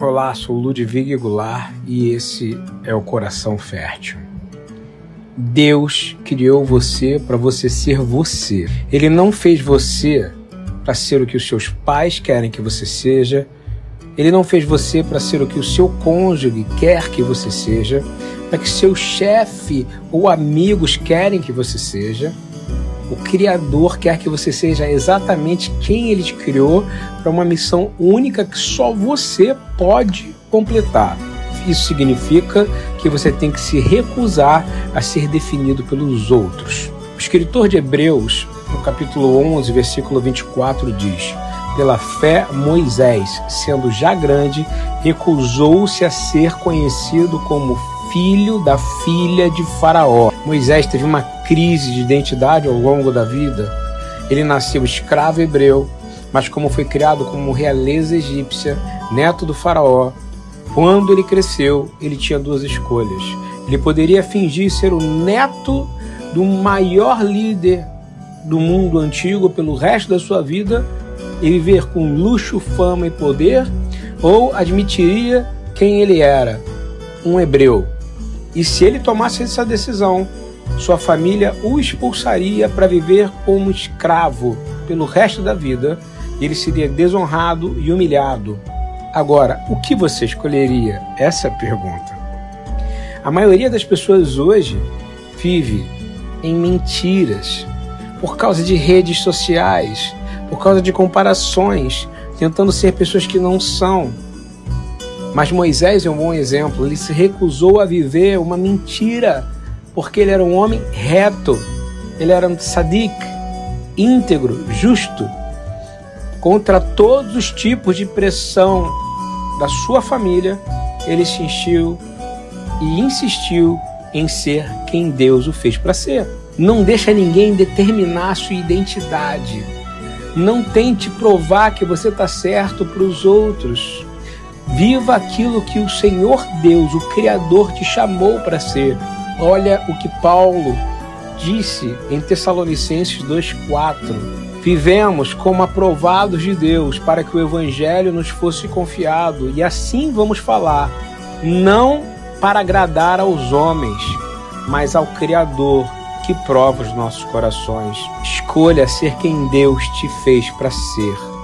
Olá, sou Ludwig Goulart e esse é o Coração Fértil. Deus criou você para você ser você. Ele não fez você para ser o que os seus pais querem que você seja. Ele não fez você para ser o que o seu cônjuge quer que você seja, para que seu chefe ou amigos querem que você seja. O Criador quer que você seja exatamente quem Ele te criou para uma missão única que só você pode completar. Isso significa que você tem que se recusar a ser definido pelos outros. O escritor de Hebreus, no capítulo 11, versículo 24, diz: Pela fé, Moisés, sendo já grande, recusou-se a ser conhecido como filho da filha de Faraó. Moisés teve uma crise de identidade ao longo da vida. Ele nasceu escravo hebreu, mas como foi criado como realeza egípcia, neto do Faraó, quando ele cresceu, ele tinha duas escolhas. Ele poderia fingir ser o neto do maior líder do mundo antigo pelo resto da sua vida e viver com luxo, fama e poder, ou admitiria quem ele era, um hebreu, e se ele tomasse essa decisão, sua família o expulsaria para viver como escravo pelo resto da vida e ele seria desonrado e humilhado. Agora, o que você escolheria? Essa é a pergunta. A maioria das pessoas hoje vive em mentiras por causa de redes sociais, por causa de comparações, tentando ser pessoas que não são mas Moisés é um bom exemplo. Ele se recusou a viver uma mentira, porque ele era um homem reto, ele era um sadik, íntegro, justo, contra todos os tipos de pressão da sua família. Ele se encheu e insistiu em ser quem Deus o fez para ser. Não deixa ninguém determinar a sua identidade. Não tente provar que você está certo para os outros. Viva aquilo que o Senhor Deus, o Criador, te chamou para ser. Olha o que Paulo disse em Tessalonicenses 2,4. Vivemos como aprovados de Deus para que o Evangelho nos fosse confiado, e assim vamos falar, não para agradar aos homens, mas ao Criador que prova os nossos corações. Escolha ser quem Deus te fez para ser.